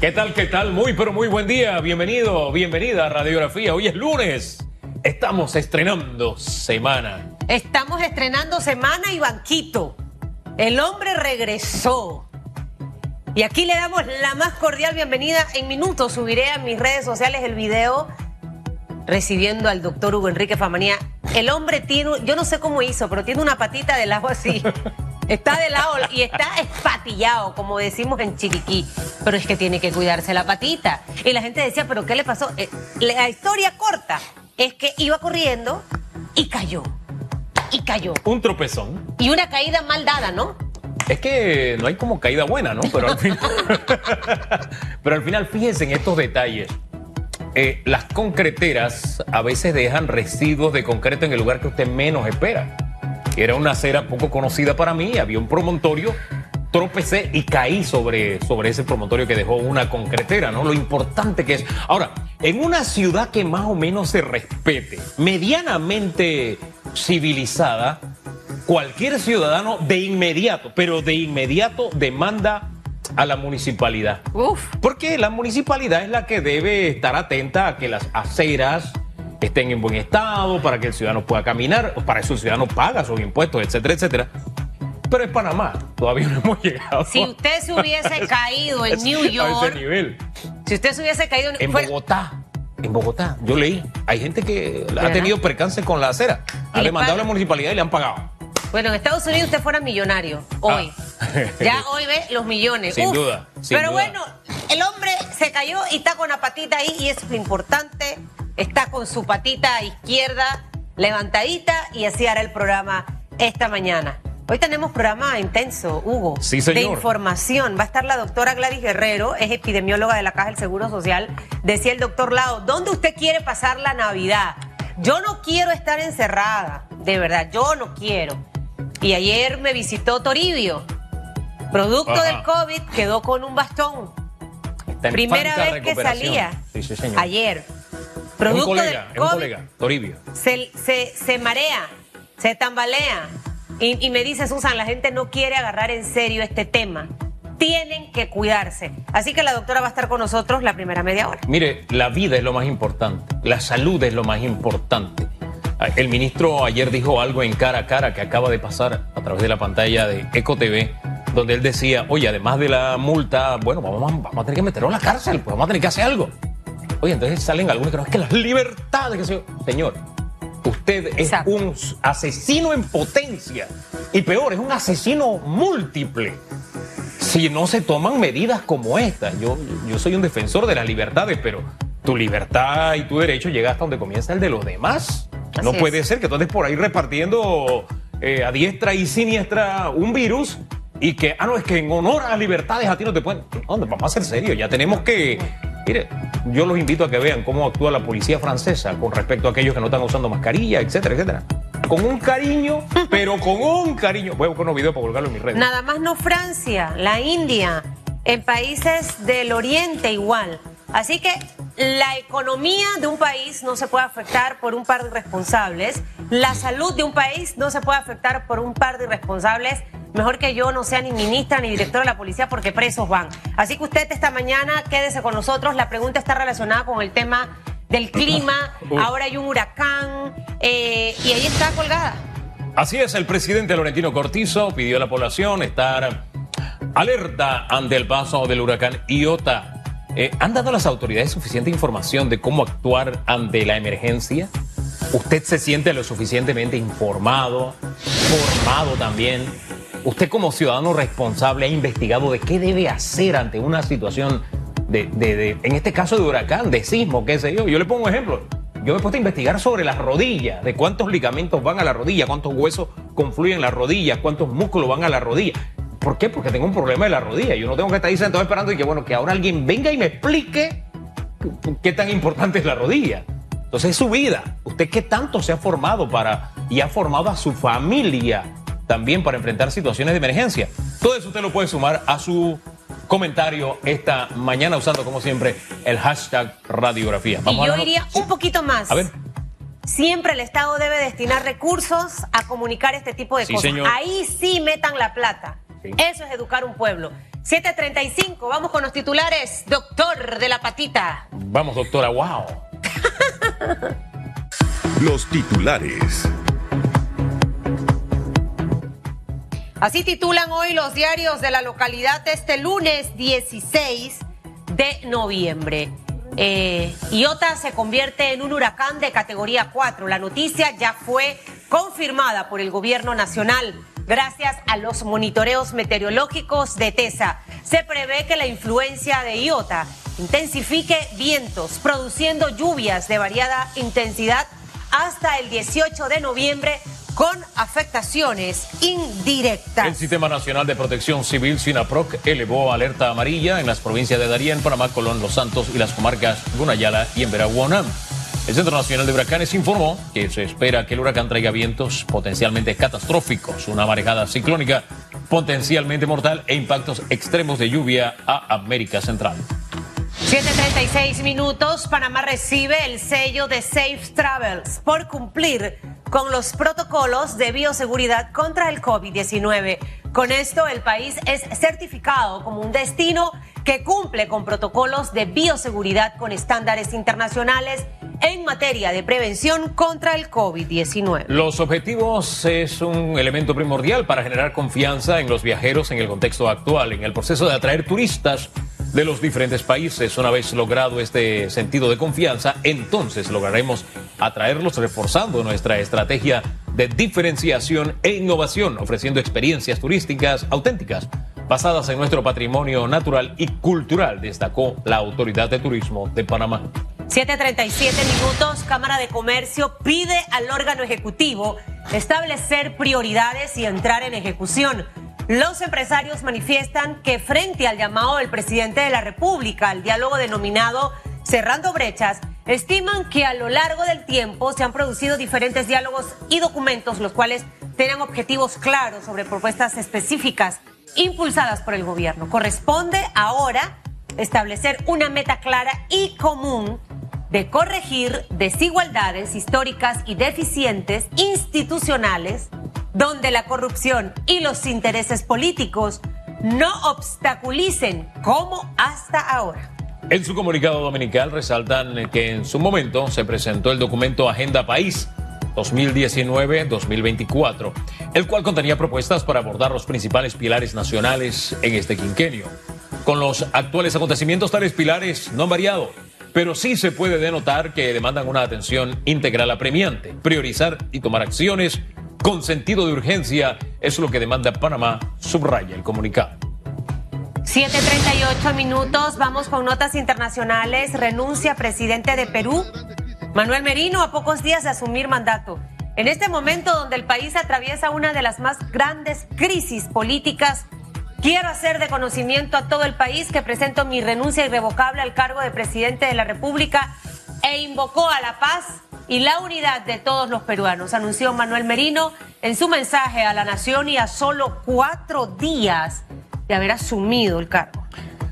¿Qué tal, qué tal? Muy, pero muy buen día. Bienvenido, bienvenida a Radiografía. Hoy es lunes. Estamos estrenando semana. Estamos estrenando semana y banquito. El hombre regresó. Y aquí le damos la más cordial bienvenida. En minutos subiré a mis redes sociales el video recibiendo al doctor Hugo Enrique Famanía. El hombre tiene, yo no sé cómo hizo, pero tiene una patita de lado así. Está de lado y está espatillado, como decimos en Chiriquí. Pero es que tiene que cuidarse la patita. Y la gente decía, ¿pero qué le pasó? Eh, la historia corta es que iba corriendo y cayó. Y cayó. Un tropezón. Y una caída mal dada, ¿no? Es que no hay como caída buena, ¿no? Pero al final, pero al final fíjense en estos detalles. Eh, las concreteras a veces dejan residuos de concreto en el lugar que usted menos espera. Era una acera poco conocida para mí, había un promontorio, tropecé y caí sobre, sobre ese promontorio que dejó una concretera, ¿no? Lo importante que es. Ahora, en una ciudad que más o menos se respete, medianamente civilizada, cualquier ciudadano de inmediato, pero de inmediato demanda a la municipalidad. Uf. Porque la municipalidad es la que debe estar atenta a que las aceras estén en buen estado, para que el ciudadano pueda caminar, para eso el ciudadano paga sus impuestos, etcétera, etcétera. Pero es Panamá, todavía no hemos llegado. Si usted se hubiese caído en New A ese York, nivel. si usted se hubiese caído En fuera- Bogotá, en Bogotá, yo leí, hay gente que ha tenido percance con la acera. Ha demandado a la municipalidad y le han pagado. Bueno, en Estados Unidos usted fuera millonario hoy. Ah. Ya hoy ve los millones. Sin Uf. duda, sin Pero duda. bueno, el hombre se cayó y está con la patita ahí y eso es lo importante. Está con su patita izquierda levantadita y así hará el programa esta mañana. Hoy tenemos programa intenso, Hugo. Sí, señor. De información. Va a estar la doctora Gladys Guerrero, es epidemióloga de la Caja del Seguro Social. Decía el doctor Lao, ¿dónde usted quiere pasar la Navidad? Yo no quiero estar encerrada, de verdad, yo no quiero. Y ayer me visitó Toribio. Producto Ajá. del COVID, quedó con un bastón. Está en Primera vez que salía. Sí, sí, señor. Ayer. Es un Producto colega, del un colega, Toribio. se, se- se marea, se tambalea. Y, y me dice Susan, la gente no quiere agarrar en serio este tema. Tienen que cuidarse. Así que la doctora va a estar con nosotros la primera media hora. Mire, la vida es lo más importante, la salud es lo más importante. El ministro ayer dijo algo en cara a cara que acaba de pasar a través de la pantalla de Eco TV, donde él decía, oye, además de la multa, bueno, vamos, a- vamos a tener que meterlo a la cárcel, pues vamos a tener que hacer algo. Oye, entonces salen algunos que no, es que las libertades, que se... Señor, usted es Exacto. un asesino en potencia y peor, es un asesino múltiple si no se toman medidas como esta. Yo, yo soy un defensor de las libertades, pero tu libertad y tu derecho llega hasta donde comienza el de los demás. Así no es. puede ser que tú andes por ahí repartiendo eh, a diestra y siniestra un virus y que, ah, no, es que en honor a las libertades a ti no te pueden... ¿Dónde? Vamos a ser serios, ya tenemos que... Mire, yo los invito a que vean cómo actúa la policía francesa con respecto a aquellos que no están usando mascarilla, etcétera, etcétera. Con un cariño, pero con un cariño. Voy a buscar unos videos para colgarlo en mis redes. Nada más no Francia, la India, en países del Oriente igual. Así que la economía de un país no se puede afectar por un par de irresponsables. La salud de un país no se puede afectar por un par de irresponsables. Mejor que yo no sea ni ministra ni directora de la policía porque presos van. Así que usted esta mañana quédese con nosotros. La pregunta está relacionada con el tema del clima. Ahora hay un huracán eh, y ahí está colgada. Así es, el presidente Laurentino Cortizo pidió a la población estar alerta ante el paso del huracán Iota. Eh, ¿Han dado a las autoridades suficiente información de cómo actuar ante la emergencia? ¿Usted se siente lo suficientemente informado, formado también? ¿Usted como ciudadano responsable ha investigado de qué debe hacer ante una situación de, en este caso de huracán, de sismo, qué sé yo? Yo le pongo un ejemplo. Yo me he puesto a investigar sobre las rodillas, de cuántos ligamentos van a la rodilla, cuántos huesos confluyen en la rodilla, cuántos músculos van a la rodilla. ¿Por qué? Porque tengo un problema de la rodilla. Yo no tengo que estar ahí sentado esperando y que, bueno, que ahora alguien venga y me explique qué tan importante es la rodilla. Entonces es su vida. ¿Usted qué tanto se ha formado para y ha formado a su familia también para enfrentar situaciones de emergencia? Todo eso usted lo puede sumar a su comentario esta mañana usando como siempre el hashtag radiografía. Y a yo iría un poquito más. A ver. Siempre el Estado debe destinar recursos a comunicar este tipo de Sí, cosas. señor. Ahí sí metan la plata. Sí. Eso es educar un pueblo. 7.35, vamos con los titulares. Doctor de la patita. Vamos, doctora, wow. los titulares. Así titulan hoy los diarios de la localidad este lunes 16 de noviembre. Eh, Iota se convierte en un huracán de categoría 4. La noticia ya fue confirmada por el gobierno nacional gracias a los monitoreos meteorológicos de TESA. Se prevé que la influencia de Iota intensifique vientos, produciendo lluvias de variada intensidad hasta el 18 de noviembre con afectaciones indirectas. El Sistema Nacional de Protección Civil, SINAPROC, elevó alerta amarilla en las provincias de Darién, Panamá, Colón, Los Santos y las comarcas Gunayala y Emberaguanam. El Centro Nacional de Huracanes informó que se espera que el huracán traiga vientos potencialmente catastróficos, una marejada ciclónica potencialmente mortal e impactos extremos de lluvia a América Central. 7.36 minutos, Panamá recibe el sello de Safe Travels por cumplir con los protocolos de bioseguridad contra el COVID-19. Con esto, el país es certificado como un destino que cumple con protocolos de bioseguridad con estándares internacionales en materia de prevención contra el COVID-19. Los objetivos es un elemento primordial para generar confianza en los viajeros en el contexto actual, en el proceso de atraer turistas de los diferentes países. Una vez logrado este sentido de confianza, entonces lograremos atraerlos reforzando nuestra estrategia de diferenciación e innovación, ofreciendo experiencias turísticas auténticas basadas en nuestro patrimonio natural y cultural, destacó la Autoridad de Turismo de Panamá. 7.37 minutos, Cámara de Comercio pide al órgano ejecutivo establecer prioridades y entrar en ejecución. Los empresarios manifiestan que frente al llamado del presidente de la República al diálogo denominado Cerrando Brechas, estiman que a lo largo del tiempo se han producido diferentes diálogos y documentos, los cuales tienen objetivos claros sobre propuestas específicas impulsadas por el gobierno. Corresponde ahora establecer una meta clara y común de corregir desigualdades históricas y deficientes institucionales donde la corrupción y los intereses políticos no obstaculicen como hasta ahora. En su comunicado dominical resaltan que en su momento se presentó el documento Agenda País 2019-2024, el cual contenía propuestas para abordar los principales pilares nacionales en este quinquenio. Con los actuales acontecimientos, tales pilares no han variado, pero sí se puede denotar que demandan una atención integral apremiante, priorizar y tomar acciones con sentido de urgencia es lo que demanda Panamá, subraya el comunicado. 7.38 minutos, vamos con notas internacionales. Renuncia presidente de Perú, Manuel Merino, a pocos días de asumir mandato. En este momento donde el país atraviesa una de las más grandes crisis políticas, quiero hacer de conocimiento a todo el país que presento mi renuncia irrevocable al cargo de presidente de la República e invocó a la paz y la unidad de todos los peruanos, anunció Manuel Merino en su mensaje a la nación y a solo cuatro días de haber asumido el cargo.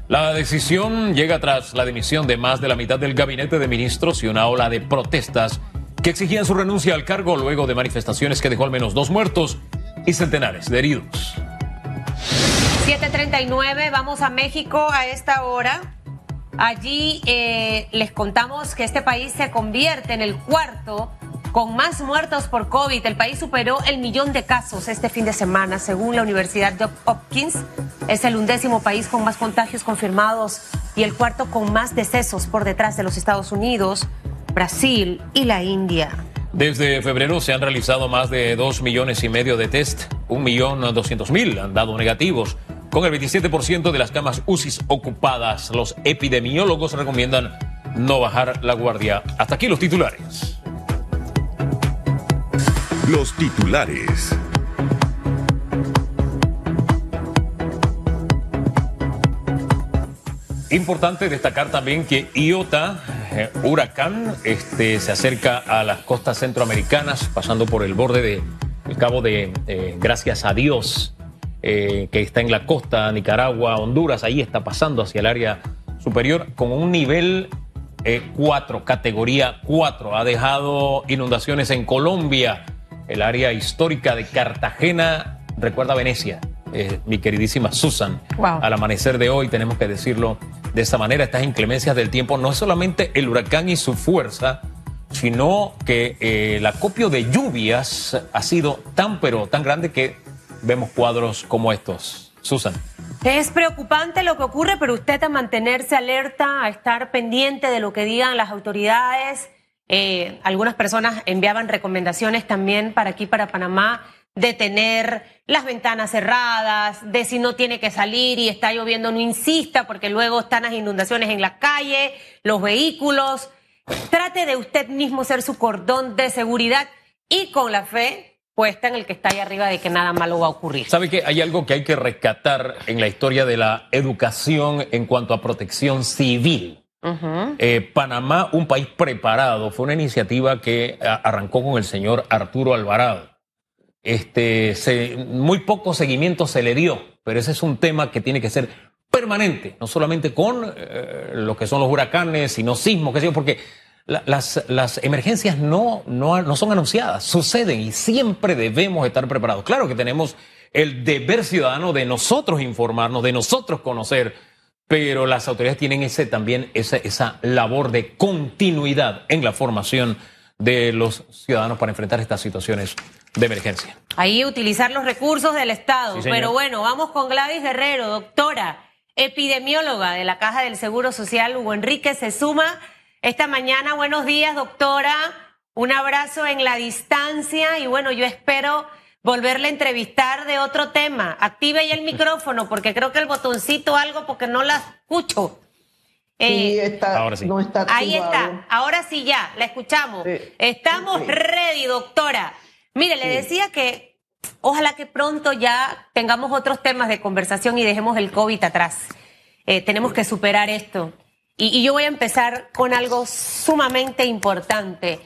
La decisión llega tras la dimisión de más de la mitad del gabinete de ministros y una ola de protestas que exigían su renuncia al cargo luego de manifestaciones que dejó al menos dos muertos y centenares de heridos. 739, vamos a México a esta hora. Allí eh, les contamos que este país se convierte en el cuarto con más muertos por COVID. El país superó el millón de casos este fin de semana, según la Universidad de Hopkins. Es el undécimo país con más contagios confirmados y el cuarto con más decesos por detrás de los Estados Unidos, Brasil y la India. Desde febrero se han realizado más de dos millones y medio de test, un millón doscientos mil han dado negativos. Con el 27% de las camas UCI ocupadas, los epidemiólogos recomiendan no bajar la guardia. Hasta aquí los titulares. Los titulares. Importante destacar también que Iota, eh, huracán, este, se acerca a las costas centroamericanas, pasando por el borde del Cabo de eh, Gracias a Dios eh, que está en la costa, Nicaragua, Honduras, ahí está pasando hacia el área superior con un nivel 4, eh, categoría 4. Ha dejado inundaciones en Colombia, el área histórica de Cartagena, recuerda Venecia, eh, mi queridísima Susan. Wow. Al amanecer de hoy tenemos que decirlo de esta manera, estas inclemencias del tiempo, no es solamente el huracán y su fuerza, sino que eh, el acopio de lluvias ha sido tan pero tan grande que vemos cuadros como estos. Susan. Es preocupante lo que ocurre, pero usted a mantenerse alerta, a estar pendiente de lo que digan las autoridades. Eh, algunas personas enviaban recomendaciones también para aquí, para Panamá, de tener las ventanas cerradas, de si no tiene que salir y está lloviendo, no insista, porque luego están las inundaciones en la calle, los vehículos. Trate de usted mismo ser su cordón de seguridad y con la fe puesta en el que está ahí arriba de que nada malo va a ocurrir. ¿Sabe que hay algo que hay que rescatar en la historia de la educación en cuanto a protección civil? Eh, Panamá, un país preparado, fue una iniciativa que arrancó con el señor Arturo Alvarado. Este, se- muy poco seguimiento se le dio, pero ese es un tema que tiene que ser permanente, no solamente con eh, lo que son los huracanes, sino sismos, qué sé yo, porque la- las, las emergencias no, no, no son anunciadas, suceden y siempre debemos estar preparados. Claro que tenemos el deber ciudadano de nosotros informarnos, de nosotros conocer, pero las autoridades tienen ese también esa, esa labor de continuidad en la formación de los ciudadanos para enfrentar estas situaciones de emergencia. Ahí utilizar los recursos del Estado. Sí. Pero bueno, vamos con Gladys Guerrero, doctora, epidemióloga de la Caja del Seguro Social. Hugo Enrique se suma esta mañana. Buenos días, doctora. Un abrazo en la distancia y bueno, yo espero volverle a entrevistar de otro tema. Active ya el micrófono porque creo que el botoncito algo porque no la escucho. Sí, Eh, está, ahora sí. no está Ahí activado. está, ahora sí ya, la escuchamos. Sí. Estamos Sí. ready, doctora. Mire, le decía que ojalá que pronto ya tengamos otros temas de conversación y dejemos el COVID atrás. Eh, tenemos que superar esto. Y, yo voy a empezar con algo sumamente importante.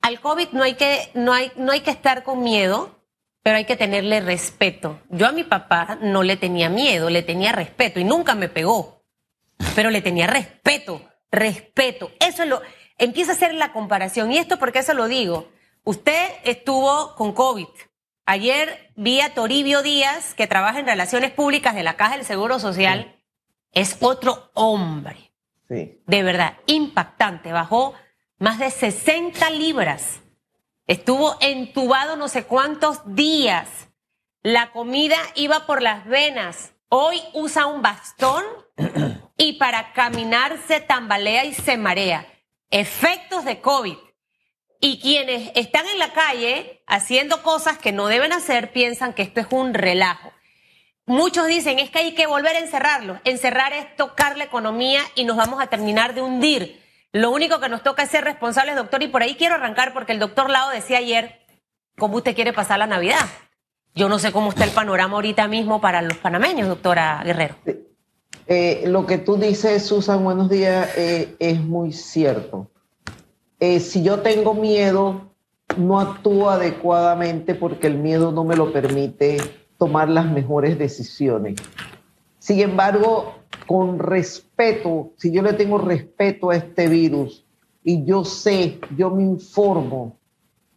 Al COVID no hay que, no hay, no hay que estar con miedo, pero hay que tenerle respeto. Yo a mi papá no le tenía miedo, le tenía respeto y nunca me pegó pero le tenía respeto, respeto. Eso es lo, empieza a hacer la comparación. Y esto porque eso lo digo. Usted estuvo con COVID. Ayer vi a Toribio Díaz, que trabaja en Relaciones Públicas de la Caja del Seguro Social. Es otro hombre. Sí. De verdad, impactante. Bajó más de 60 libras. Estuvo entubado no sé cuántos días. La comida iba por las venas. Hoy usa un bastón y para caminar se tambalea y se marea. Efectos de COVID. Y quienes están en la calle haciendo cosas que no deben hacer piensan que esto es un relajo. Muchos dicen es que hay que volver a encerrarlos. Encerrar es tocar la economía y nos vamos a terminar de hundir. Lo único que nos toca es ser responsables, doctor, y por ahí quiero arrancar porque el doctor Lao decía ayer cómo usted quiere pasar la Navidad. Yo no sé cómo está el panorama ahorita mismo para los panameños, doctora Guerrero. Eh, lo que tú dices, Susan, buenos días, eh, es muy cierto. Eh, si yo tengo miedo, no actúo adecuadamente porque el miedo no me lo permite tomar las mejores decisiones. Sin embargo, con respeto, si yo le tengo respeto a este virus y yo sé, yo me informo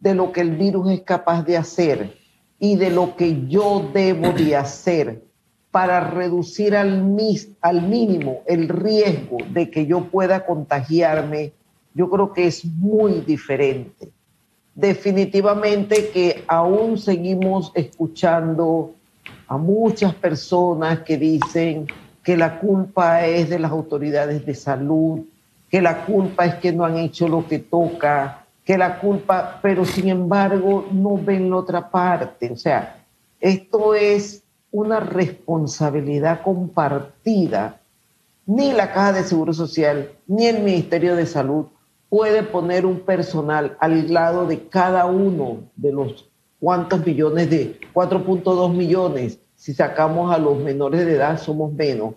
de lo que el virus es capaz de hacer y de lo que yo debo de hacer para reducir al, mis- al mínimo el riesgo de que yo pueda contagiarme, yo creo que es muy diferente. Definitivamente que aún seguimos escuchando a muchas personas que dicen que la culpa es de las autoridades de salud, que la culpa es que no han hecho lo que toca, que la culpa, pero sin embargo no ven la otra parte. O sea, esto es una responsabilidad compartida. Ni la Caja de Seguro Social ni el Ministerio de Salud puede poner un personal al lado de cada uno de los cuántos millones de 4.2 millones, si sacamos a los menores de edad somos menos,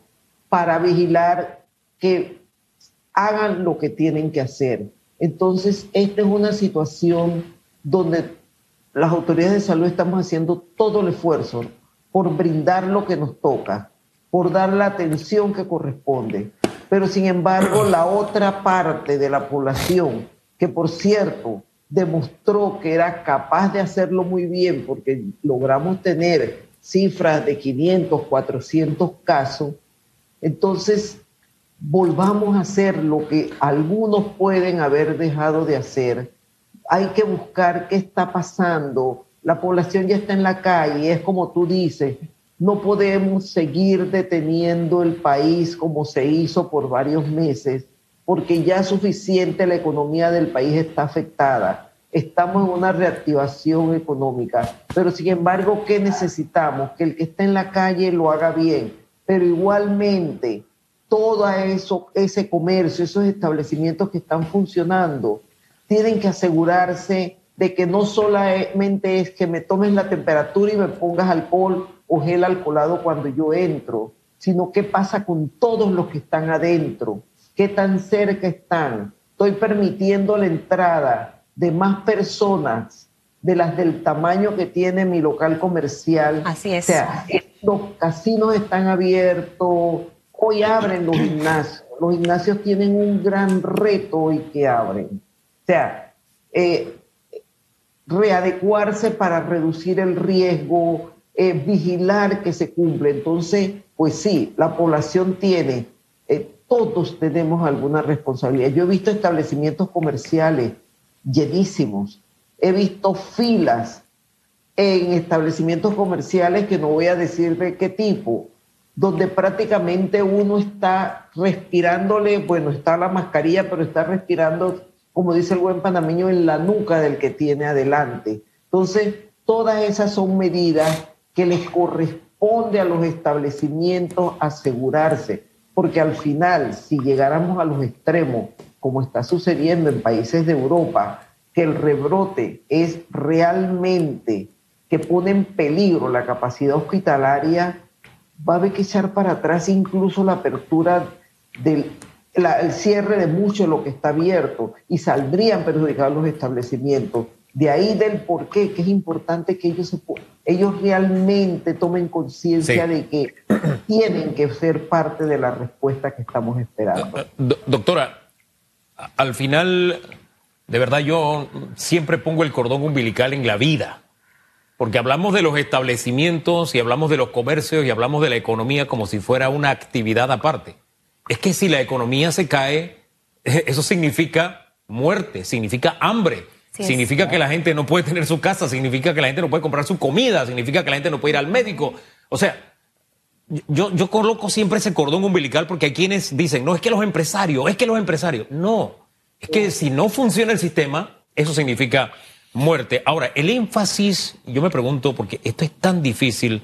para vigilar que hagan lo que tienen que hacer. Entonces, esta es una situación donde las autoridades de salud estamos haciendo todo el esfuerzo por brindar lo que nos toca, por dar la atención que corresponde. Pero sin embargo, la otra parte de la población, que por cierto demostró que era capaz de hacerlo muy bien, porque logramos tener cifras de 500, 400 casos, entonces volvamos a hacer lo que algunos pueden haber dejado de hacer. Hay que buscar qué está pasando. La población ya está en la calle, es como tú dices, no podemos seguir deteniendo el país como se hizo por varios meses, porque ya suficiente la economía del país está afectada. Estamos en una reactivación económica, pero sin embargo, ¿qué necesitamos? Que el que esté en la calle lo haga bien, pero igualmente todo eso, ese comercio, esos establecimientos que están funcionando, tienen que asegurarse de que no solamente es que me tomes la temperatura y me pongas alcohol o gel alcoholado cuando yo entro, sino qué pasa con todos los que están adentro, qué tan cerca están. Estoy permitiendo la entrada de más personas de las del tamaño que tiene mi local comercial. Así es. O sea, los casinos están abiertos, hoy abren los gimnasios. Los gimnasios tienen un gran reto hoy que abren. O sea, eh, readecuarse para reducir el riesgo, eh, vigilar que se cumple. Entonces, pues sí, la población tiene, eh, todos tenemos alguna responsabilidad. Yo he visto establecimientos comerciales llenísimos, he visto filas en establecimientos comerciales que no voy a decir de qué tipo, donde prácticamente uno está respirándole, bueno, está la mascarilla, pero está respirando, como dice el buen panameño, en la nuca del que tiene adelante. Entonces, todas esas son medidas que les corresponde a los establecimientos asegurarse, porque al final, si llegáramos a los extremos, como está sucediendo en países de Europa, que el rebrote es realmente que pone en peligro la capacidad hospitalaria, va a haber que echar para atrás incluso la apertura del el cierre de mucho de lo que está abierto y saldrían perjudicados los establecimientos. De ahí del por qué, que es importante que ellos, se, ellos realmente tomen conciencia de que tienen que ser parte de la respuesta que estamos esperando. Eh, eh, doctora, al final, de verdad yo siempre pongo el cordón umbilical en la vida, porque hablamos de los establecimientos y hablamos de los comercios y hablamos de la economía como si fuera una actividad aparte. Es que si la economía se cae, eso significa muerte, significa hambre significa que la gente no puede tener su casa, significa que la gente no puede comprar su comida, significa que la gente no puede ir al médico. O sea, yo, yo coloco siempre ese cordón umbilical porque hay quienes dicen, no, es que los empresarios, es que los empresarios. No, es que si no funciona el sistema, eso significa muerte. Ahora, el énfasis, yo me pregunto, porque esto es tan difícil,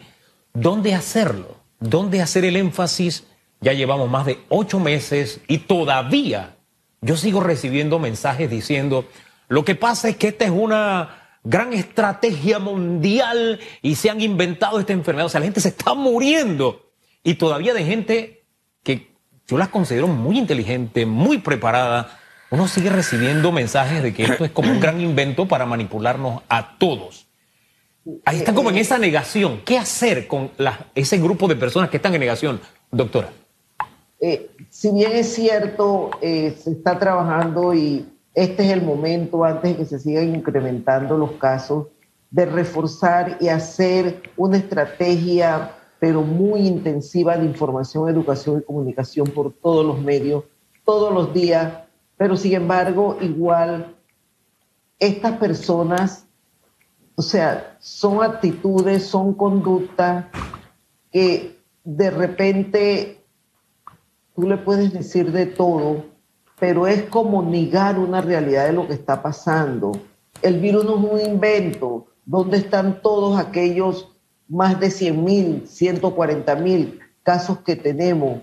¿dónde hacerlo? ¿Dónde hacer el énfasis? Ya llevamos más de ocho meses y todavía yo sigo recibiendo mensajes diciendo, lo que pasa es que esta es una gran estrategia mundial y se han inventado esta enfermedad. O sea, la gente se está muriendo. Y todavía de gente que yo las considero muy inteligente, muy preparada, uno sigue recibiendo mensajes de que esto es como un gran invento para manipularnos a todos. Ahí están como en esa negación. ¿Qué hacer con ese grupo de personas que están en negación, doctora? Eh, si bien es cierto, eh, se está trabajando y este es el momento, antes de que se sigan incrementando los casos, de reforzar y hacer una estrategia, pero muy intensiva de información, educación y comunicación por todos los medios, todos los días. Pero sin embargo, igual, estas personas, o sea, son actitudes, son conductas que de repente tú le puedes decir de todo, pero es como negar una realidad de lo que está pasando. El virus no es un invento. ¿Dónde están todos aquellos más de 100 mil, 140 mil casos que tenemos?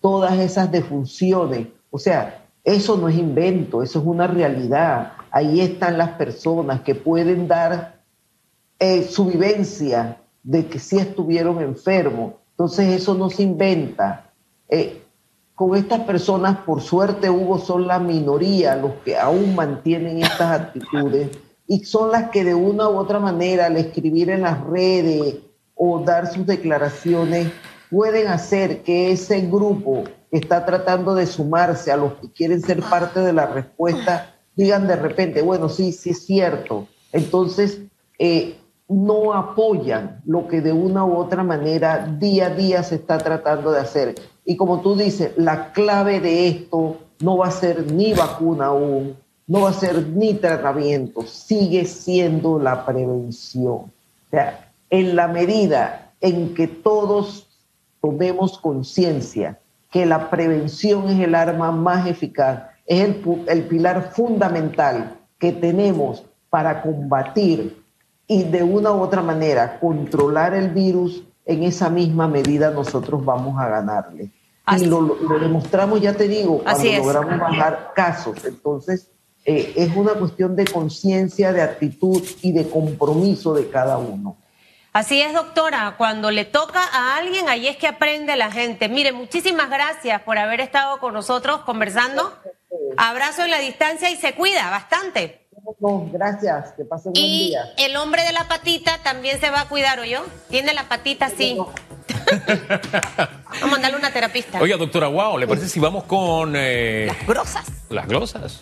Todas esas defunciones. O sea, eso no es invento, eso es una realidad. Ahí están las personas que pueden dar eh, su vivencia de que sí estuvieron enfermos. Entonces eso no se inventa. Eh, con estas personas, por suerte, Hugo, son la minoría los que aún mantienen estas actitudes y son las que de una u otra manera, al escribir en las redes o dar sus declaraciones, pueden hacer que ese grupo que está tratando de sumarse a los que quieren ser parte de la respuesta, digan de repente, bueno, sí, sí es cierto. Entonces, eh, no apoyan lo que de una u otra manera día a día se está tratando de hacer. Y como tú dices, la clave de esto no va a ser ni vacuna aún, no va a ser ni tratamiento, sigue siendo la prevención. O sea, en la medida en que todos tomemos conciencia que la prevención es el arma más eficaz, es el, el pilar fundamental que tenemos para combatir y de una u otra manera controlar el virus, en esa misma medida nosotros vamos a ganarle. Y lo, lo, demostramos, ya te digo, cuando logramos bajar casos. Entonces, eh, es una cuestión de conciencia, de actitud y de compromiso de cada uno. Así es, doctora. Cuando le toca a alguien, ahí es que aprende la gente. Mire, muchísimas gracias por haber estado con nosotros conversando. Abrazo en la distancia y se cuida bastante. No, gracias, que pase un buen día. Y el hombre de la patita también se va a cuidar, ¿o yo? Tiene la patita así. vamos a darle una terapista. Oiga, doctora, wow, ¿le parece si vamos con... Eh, las grosas. Las grosas.